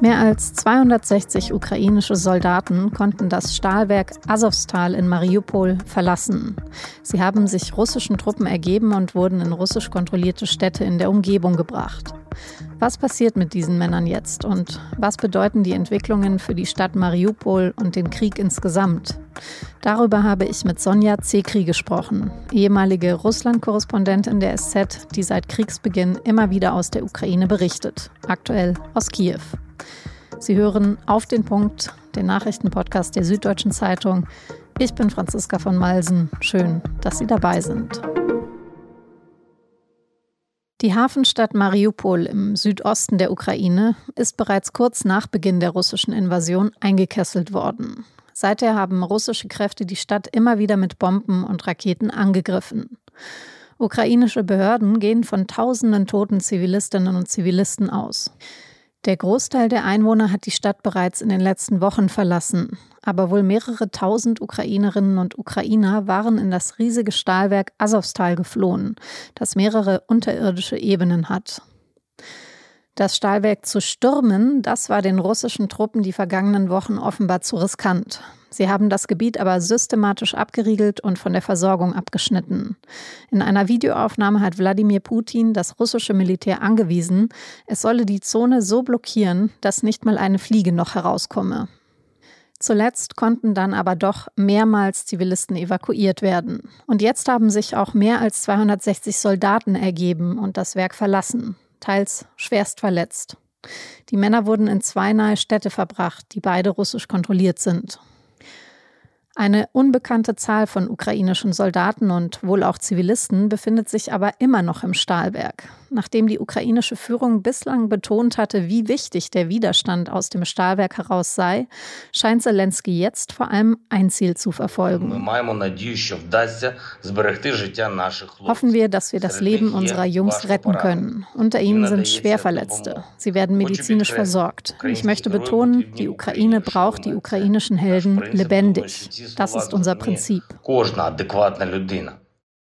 Mehr als 260 ukrainische Soldaten konnten das Stahlwerk Azovstal in Mariupol verlassen. Sie haben sich russischen Truppen ergeben und wurden in russisch kontrollierte Städte in der Umgebung gebracht. Was passiert mit diesen Männern jetzt und was bedeuten die Entwicklungen für die Stadt Mariupol und den Krieg insgesamt? Darüber habe ich mit Sonja Zekri gesprochen, ehemalige Russland-Korrespondentin der SZ, die seit Kriegsbeginn immer wieder aus der Ukraine berichtet, aktuell aus Kiew. Sie hören auf den Punkt, den Nachrichtenpodcast der Süddeutschen Zeitung. Ich bin Franziska von Malsen. Schön, dass Sie dabei sind. Die Hafenstadt Mariupol im Südosten der Ukraine ist bereits kurz nach Beginn der russischen Invasion eingekesselt worden. Seither haben russische Kräfte die Stadt immer wieder mit Bomben und Raketen angegriffen. Ukrainische Behörden gehen von tausenden toten Zivilistinnen und Zivilisten aus. Der Großteil der Einwohner hat die Stadt bereits in den letzten Wochen verlassen, aber wohl mehrere tausend Ukrainerinnen und Ukrainer waren in das riesige Stahlwerk Asowstal geflohen, das mehrere unterirdische Ebenen hat. Das Stahlwerk zu stürmen, das war den russischen Truppen die vergangenen Wochen offenbar zu riskant. Sie haben das Gebiet aber systematisch abgeriegelt und von der Versorgung abgeschnitten. In einer Videoaufnahme hat Wladimir Putin das russische Militär angewiesen, es solle die Zone so blockieren, dass nicht mal eine Fliege noch herauskomme. Zuletzt konnten dann aber doch mehrmals Zivilisten evakuiert werden. Und jetzt haben sich auch mehr als 260 Soldaten ergeben und das Werk verlassen, teils schwerst verletzt. Die Männer wurden in zwei nahe Städte verbracht, die beide russisch kontrolliert sind. Eine unbekannte Zahl von ukrainischen Soldaten und wohl auch Zivilisten befindet sich aber immer noch im Stahlwerk. Nachdem die ukrainische Führung bislang betont hatte, wie wichtig der Widerstand aus dem Stahlwerk heraus sei, scheint Zelensky jetzt vor allem ein Ziel zu verfolgen. Hoffen wir, dass wir das Leben unserer Jungs retten können. Unter ihnen sind Schwerverletzte. Sie werden medizinisch versorgt. Ich möchte betonen, die Ukraine braucht die ukrainischen Helden lebendig. Das ist unser Prinzip.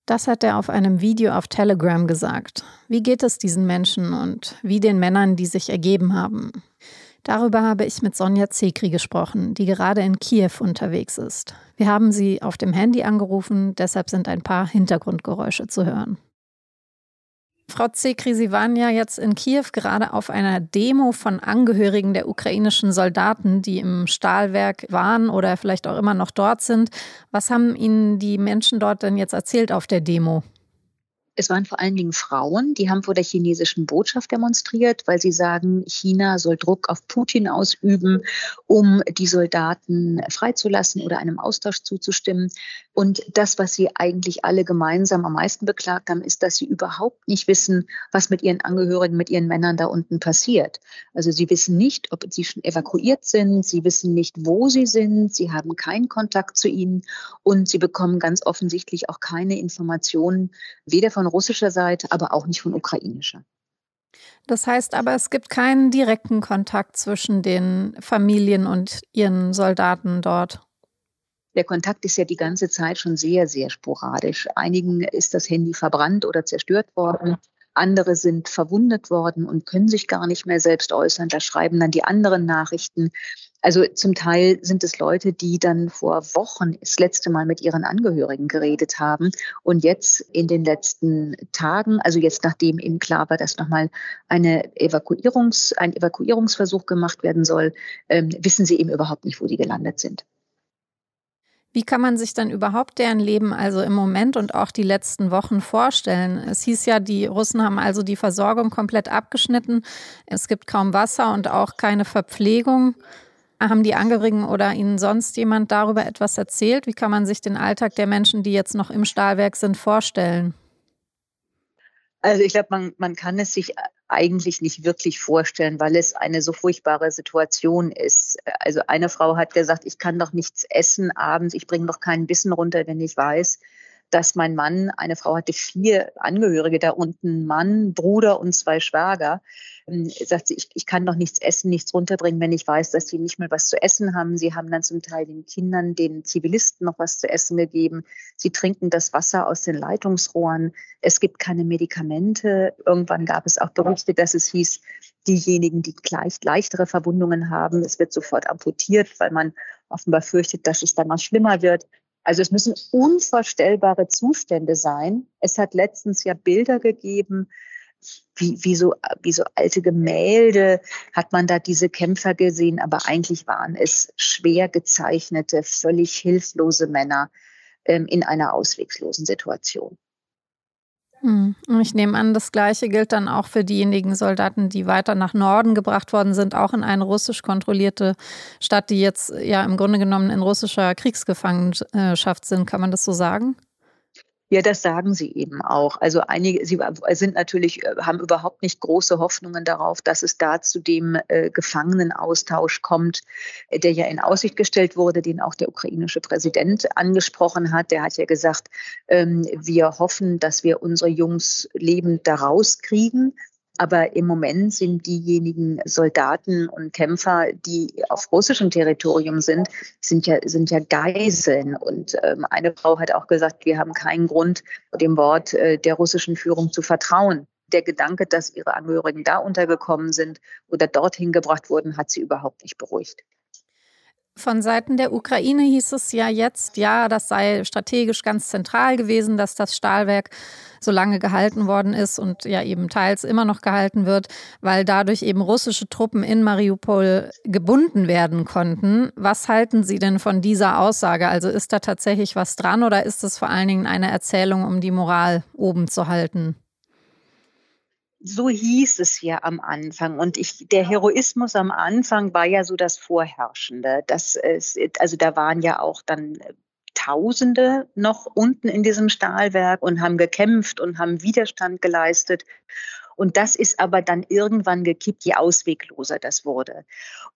Das hat er auf einem Video auf Telegram gesagt. Wie geht es diesen Menschen und wie den Männern, die sich ergeben haben? Darüber habe ich mit Sonja Zekri gesprochen, die gerade in Kiew unterwegs ist. Wir haben sie auf dem Handy angerufen, deshalb sind ein paar Hintergrundgeräusche zu hören. Frau Zekri, Sie waren ja jetzt in Kiew gerade auf einer Demo von Angehörigen der ukrainischen Soldaten, die im Stahlwerk waren oder vielleicht auch immer noch dort sind. Was haben Ihnen die Menschen dort denn jetzt erzählt auf der Demo? Es waren vor allen Dingen Frauen, die haben vor der chinesischen Botschaft demonstriert, weil sie sagen, China soll Druck auf Putin ausüben, um die Soldaten freizulassen oder einem Austausch zuzustimmen. Und das, was sie eigentlich alle gemeinsam am meisten beklagt haben, ist, dass sie überhaupt nicht wissen, was mit ihren Angehörigen, mit ihren Männern da unten passiert. Also sie wissen nicht, ob sie schon evakuiert sind, sie wissen nicht, wo sie sind, sie haben keinen Kontakt zu ihnen und sie bekommen ganz offensichtlich auch keine Informationen, weder von russischer Seite, aber auch nicht von ukrainischer. Das heißt aber, es gibt keinen direkten Kontakt zwischen den Familien und ihren Soldaten dort. Der Kontakt ist ja die ganze Zeit schon sehr, sehr sporadisch. Einigen ist das Handy verbrannt oder zerstört worden. Andere sind verwundet worden und können sich gar nicht mehr selbst äußern. Da schreiben dann die anderen Nachrichten. Also zum Teil sind es Leute, die dann vor Wochen das letzte Mal mit ihren Angehörigen geredet haben und jetzt in den letzten Tagen, also jetzt nachdem ihnen klar war, dass nochmal eine Evakuierungs, ein Evakuierungsversuch gemacht werden soll, ähm, wissen sie eben überhaupt nicht, wo die gelandet sind. Wie kann man sich dann überhaupt deren Leben also im Moment und auch die letzten Wochen vorstellen? Es hieß ja, die Russen haben also die Versorgung komplett abgeschnitten. Es gibt kaum Wasser und auch keine Verpflegung. Haben die Angehörigen oder Ihnen sonst jemand darüber etwas erzählt? Wie kann man sich den Alltag der Menschen, die jetzt noch im Stahlwerk sind, vorstellen? Also ich glaube, man, man kann es sich eigentlich nicht wirklich vorstellen, weil es eine so furchtbare Situation ist. Also eine Frau hat gesagt, ich kann doch nichts essen abends, ich bringe doch keinen Bissen runter, wenn ich weiß, dass mein Mann, eine Frau hatte vier Angehörige da unten, Mann, Bruder und zwei Schwager. Ähm, sagt sie, ich, ich kann doch nichts essen, nichts runterbringen, wenn ich weiß, dass sie nicht mehr was zu essen haben. Sie haben dann zum Teil den Kindern, den Zivilisten noch was zu essen gegeben. Sie trinken das Wasser aus den Leitungsrohren. Es gibt keine Medikamente. Irgendwann gab es auch Berichte, dass es hieß, diejenigen, die gleich leichtere Verwundungen haben, es wird sofort amputiert, weil man offenbar fürchtet, dass es dann noch schlimmer wird. Also es müssen unvorstellbare Zustände sein. Es hat letztens ja Bilder gegeben, wie, wie, so, wie so alte Gemälde hat man da diese Kämpfer gesehen, aber eigentlich waren es schwer gezeichnete, völlig hilflose Männer ähm, in einer ausweglosen Situation. Hm. Ich nehme an, das Gleiche gilt dann auch für diejenigen Soldaten, die weiter nach Norden gebracht worden sind, auch in eine russisch kontrollierte Stadt, die jetzt ja im Grunde genommen in russischer Kriegsgefangenschaft sind. Kann man das so sagen? Ja, das sagen sie eben auch. Also einige, sie sind natürlich, äh, haben überhaupt nicht große Hoffnungen darauf, dass es da zu dem äh, Gefangenenaustausch kommt, äh, der ja in Aussicht gestellt wurde, den auch der ukrainische Präsident angesprochen hat. Der hat ja gesagt, ähm, wir hoffen, dass wir unsere Jungs lebend da rauskriegen. Aber im Moment sind diejenigen Soldaten und Kämpfer, die auf russischem Territorium sind, sind ja, sind ja Geiseln. Und ähm, eine Frau hat auch gesagt, wir haben keinen Grund, dem Wort äh, der russischen Führung zu vertrauen. Der Gedanke, dass ihre Angehörigen da untergekommen sind oder dorthin gebracht wurden, hat sie überhaupt nicht beruhigt. Von Seiten der Ukraine hieß es ja jetzt, ja, das sei strategisch ganz zentral gewesen, dass das Stahlwerk so lange gehalten worden ist und ja eben teils immer noch gehalten wird, weil dadurch eben russische Truppen in Mariupol gebunden werden konnten. Was halten Sie denn von dieser Aussage? Also ist da tatsächlich was dran oder ist es vor allen Dingen eine Erzählung, um die Moral oben zu halten? So hieß es ja am Anfang. Und ich, der Heroismus am Anfang war ja so das Vorherrschende. Das ist, also da waren ja auch dann Tausende noch unten in diesem Stahlwerk und haben gekämpft und haben Widerstand geleistet. Und das ist aber dann irgendwann gekippt, je auswegloser das wurde.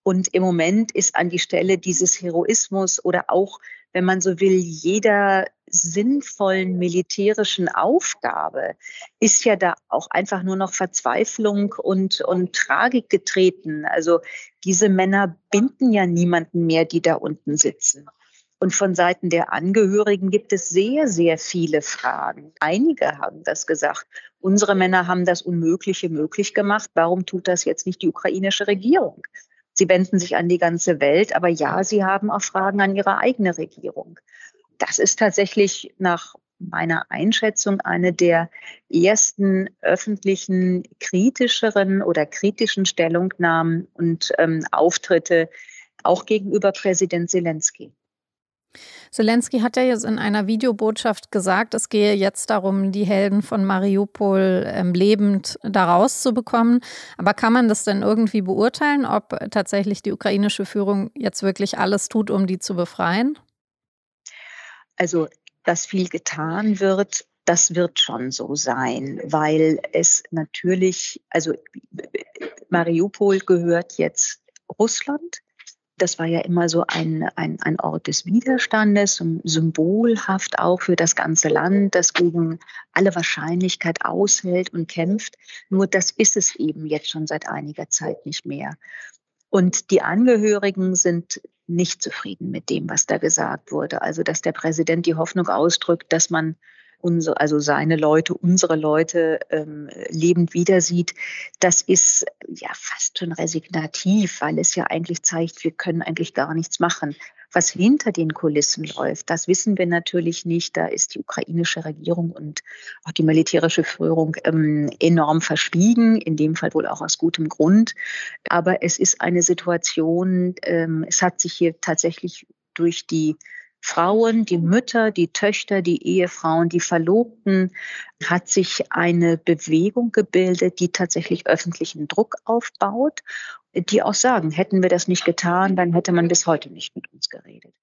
Und im Moment ist an die Stelle dieses Heroismus oder auch, wenn man so will, jeder sinnvollen militärischen Aufgabe ist ja da auch einfach nur noch Verzweiflung und, und Tragik getreten. Also diese Männer binden ja niemanden mehr, die da unten sitzen. Und von Seiten der Angehörigen gibt es sehr, sehr viele Fragen. Einige haben das gesagt. Unsere Männer haben das Unmögliche möglich gemacht. Warum tut das jetzt nicht die ukrainische Regierung? Sie wenden sich an die ganze Welt, aber ja, sie haben auch Fragen an ihre eigene Regierung. Das ist tatsächlich nach meiner Einschätzung eine der ersten öffentlichen kritischeren oder kritischen Stellungnahmen und ähm, Auftritte auch gegenüber Präsident Zelensky. Zelensky hat ja jetzt in einer Videobotschaft gesagt, es gehe jetzt darum, die Helden von Mariupol ähm, lebend da rauszubekommen. Aber kann man das denn irgendwie beurteilen, ob tatsächlich die ukrainische Führung jetzt wirklich alles tut, um die zu befreien? Also, dass viel getan wird, das wird schon so sein, weil es natürlich, also Mariupol gehört jetzt Russland. Das war ja immer so ein, ein, ein Ort des Widerstandes, symbolhaft auch für das ganze Land, das gegen alle Wahrscheinlichkeit aushält und kämpft. Nur das ist es eben jetzt schon seit einiger Zeit nicht mehr. Und die Angehörigen sind nicht zufrieden mit dem, was da gesagt wurde. Also, dass der Präsident die Hoffnung ausdrückt, dass man unsere, also seine Leute, unsere Leute ähm, lebend wieder sieht, das ist ja fast schon resignativ, weil es ja eigentlich zeigt, wir können eigentlich gar nichts machen. Was hinter den Kulissen läuft, das wissen wir natürlich nicht. Da ist die ukrainische Regierung und auch die militärische Führung ähm, enorm verschwiegen, in dem Fall wohl auch aus gutem Grund. Aber es ist eine Situation, ähm, es hat sich hier tatsächlich durch die Frauen, die Mütter, die Töchter, die Ehefrauen, die Verlobten, hat sich eine Bewegung gebildet, die tatsächlich öffentlichen Druck aufbaut, die auch sagen, hätten wir das nicht getan, dann hätte man bis heute nicht mit uns geredet.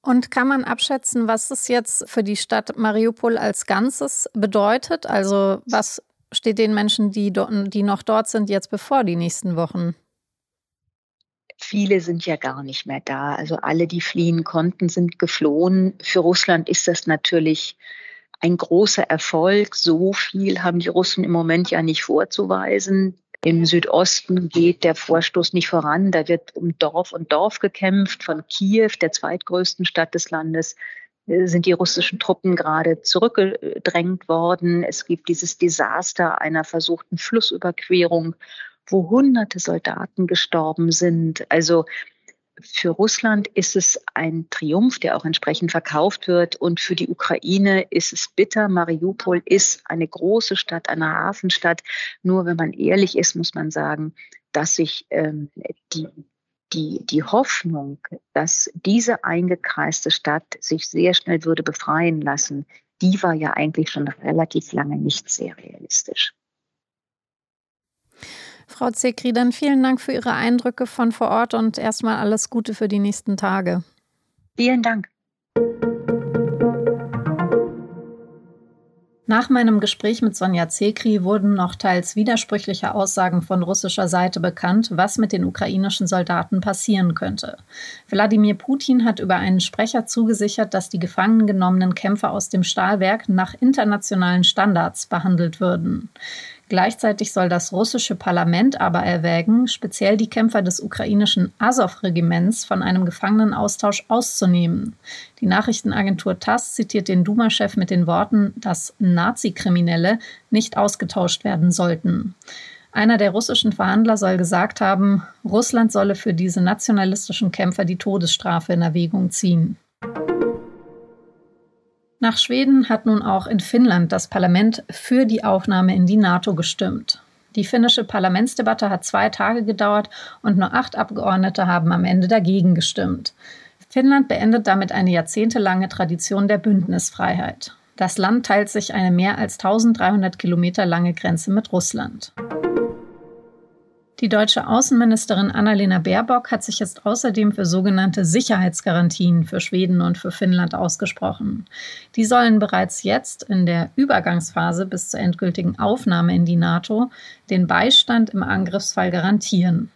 Und kann man abschätzen, was es jetzt für die Stadt Mariupol als Ganzes bedeutet? Also was steht den Menschen, die, die noch dort sind, jetzt bevor die nächsten Wochen? Viele sind ja gar nicht mehr da. Also alle, die fliehen konnten, sind geflohen. Für Russland ist das natürlich ein großer Erfolg. So viel haben die Russen im Moment ja nicht vorzuweisen. Im Südosten geht der Vorstoß nicht voran. Da wird um Dorf und Dorf gekämpft. Von Kiew, der zweitgrößten Stadt des Landes, äh, sind die russischen Truppen gerade zurückgedrängt worden. Es gibt dieses Desaster einer versuchten Flussüberquerung wo hunderte Soldaten gestorben sind. Also für Russland ist es ein Triumph, der auch entsprechend verkauft wird. Und für die Ukraine ist es bitter. Mariupol ist eine große Stadt, eine Hafenstadt. Nur wenn man ehrlich ist, muss man sagen, dass sich ähm, die, die, die Hoffnung, dass diese eingekreiste Stadt sich sehr schnell würde befreien lassen, die war ja eigentlich schon relativ lange nicht sehr realistisch. Frau Zekri, dann vielen Dank für Ihre Eindrücke von vor Ort und erstmal alles Gute für die nächsten Tage. Vielen Dank. Nach meinem Gespräch mit Sonja Zekri wurden noch teils widersprüchliche Aussagen von russischer Seite bekannt, was mit den ukrainischen Soldaten passieren könnte. Wladimir Putin hat über einen Sprecher zugesichert, dass die gefangen genommenen Kämpfer aus dem Stahlwerk nach internationalen Standards behandelt würden. Gleichzeitig soll das russische Parlament aber erwägen, speziell die Kämpfer des ukrainischen Azov-Regiments von einem Gefangenenaustausch auszunehmen. Die Nachrichtenagentur TASS zitiert den Duma-Chef mit den Worten, dass Nazi-Kriminelle nicht ausgetauscht werden sollten. Einer der russischen Verhandler soll gesagt haben, Russland solle für diese nationalistischen Kämpfer die Todesstrafe in Erwägung ziehen. Nach Schweden hat nun auch in Finnland das Parlament für die Aufnahme in die NATO gestimmt. Die finnische Parlamentsdebatte hat zwei Tage gedauert und nur acht Abgeordnete haben am Ende dagegen gestimmt. Finnland beendet damit eine jahrzehntelange Tradition der Bündnisfreiheit. Das Land teilt sich eine mehr als 1300 Kilometer lange Grenze mit Russland. Die deutsche Außenministerin Annalena Baerbock hat sich jetzt außerdem für sogenannte Sicherheitsgarantien für Schweden und für Finnland ausgesprochen. Die sollen bereits jetzt in der Übergangsphase bis zur endgültigen Aufnahme in die NATO den Beistand im Angriffsfall garantieren.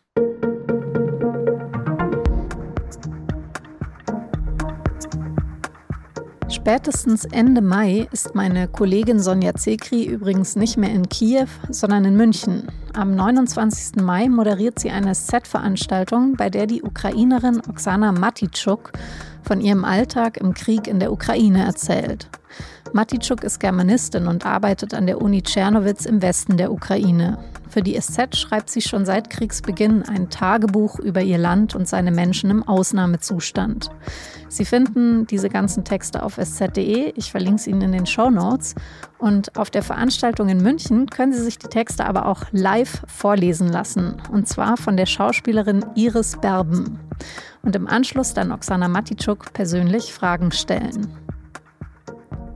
Spätestens Ende Mai ist meine Kollegin Sonja Zekri übrigens nicht mehr in Kiew, sondern in München. Am 29. Mai moderiert sie eine Set-Veranstaltung, bei der die Ukrainerin Oksana Matitschuk von ihrem Alltag im Krieg in der Ukraine erzählt. Matitschuk ist Germanistin und arbeitet an der Uni Tschernowitz im Westen der Ukraine. Für die SZ schreibt sie schon seit Kriegsbeginn ein Tagebuch über ihr Land und seine Menschen im Ausnahmezustand. Sie finden diese ganzen Texte auf sz.de. Ich verlinke sie Ihnen in den Show Notes. Und auf der Veranstaltung in München können Sie sich die Texte aber auch live vorlesen lassen. Und zwar von der Schauspielerin Iris Berben. Und im Anschluss dann Oksana Matitschuk persönlich Fragen stellen.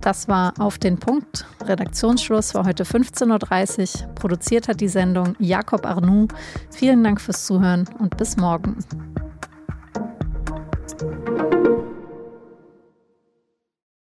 Das war auf den Punkt. Redaktionsschluss war heute 15.30 Uhr. Produziert hat die Sendung Jakob Arnoux. Vielen Dank fürs Zuhören und bis morgen.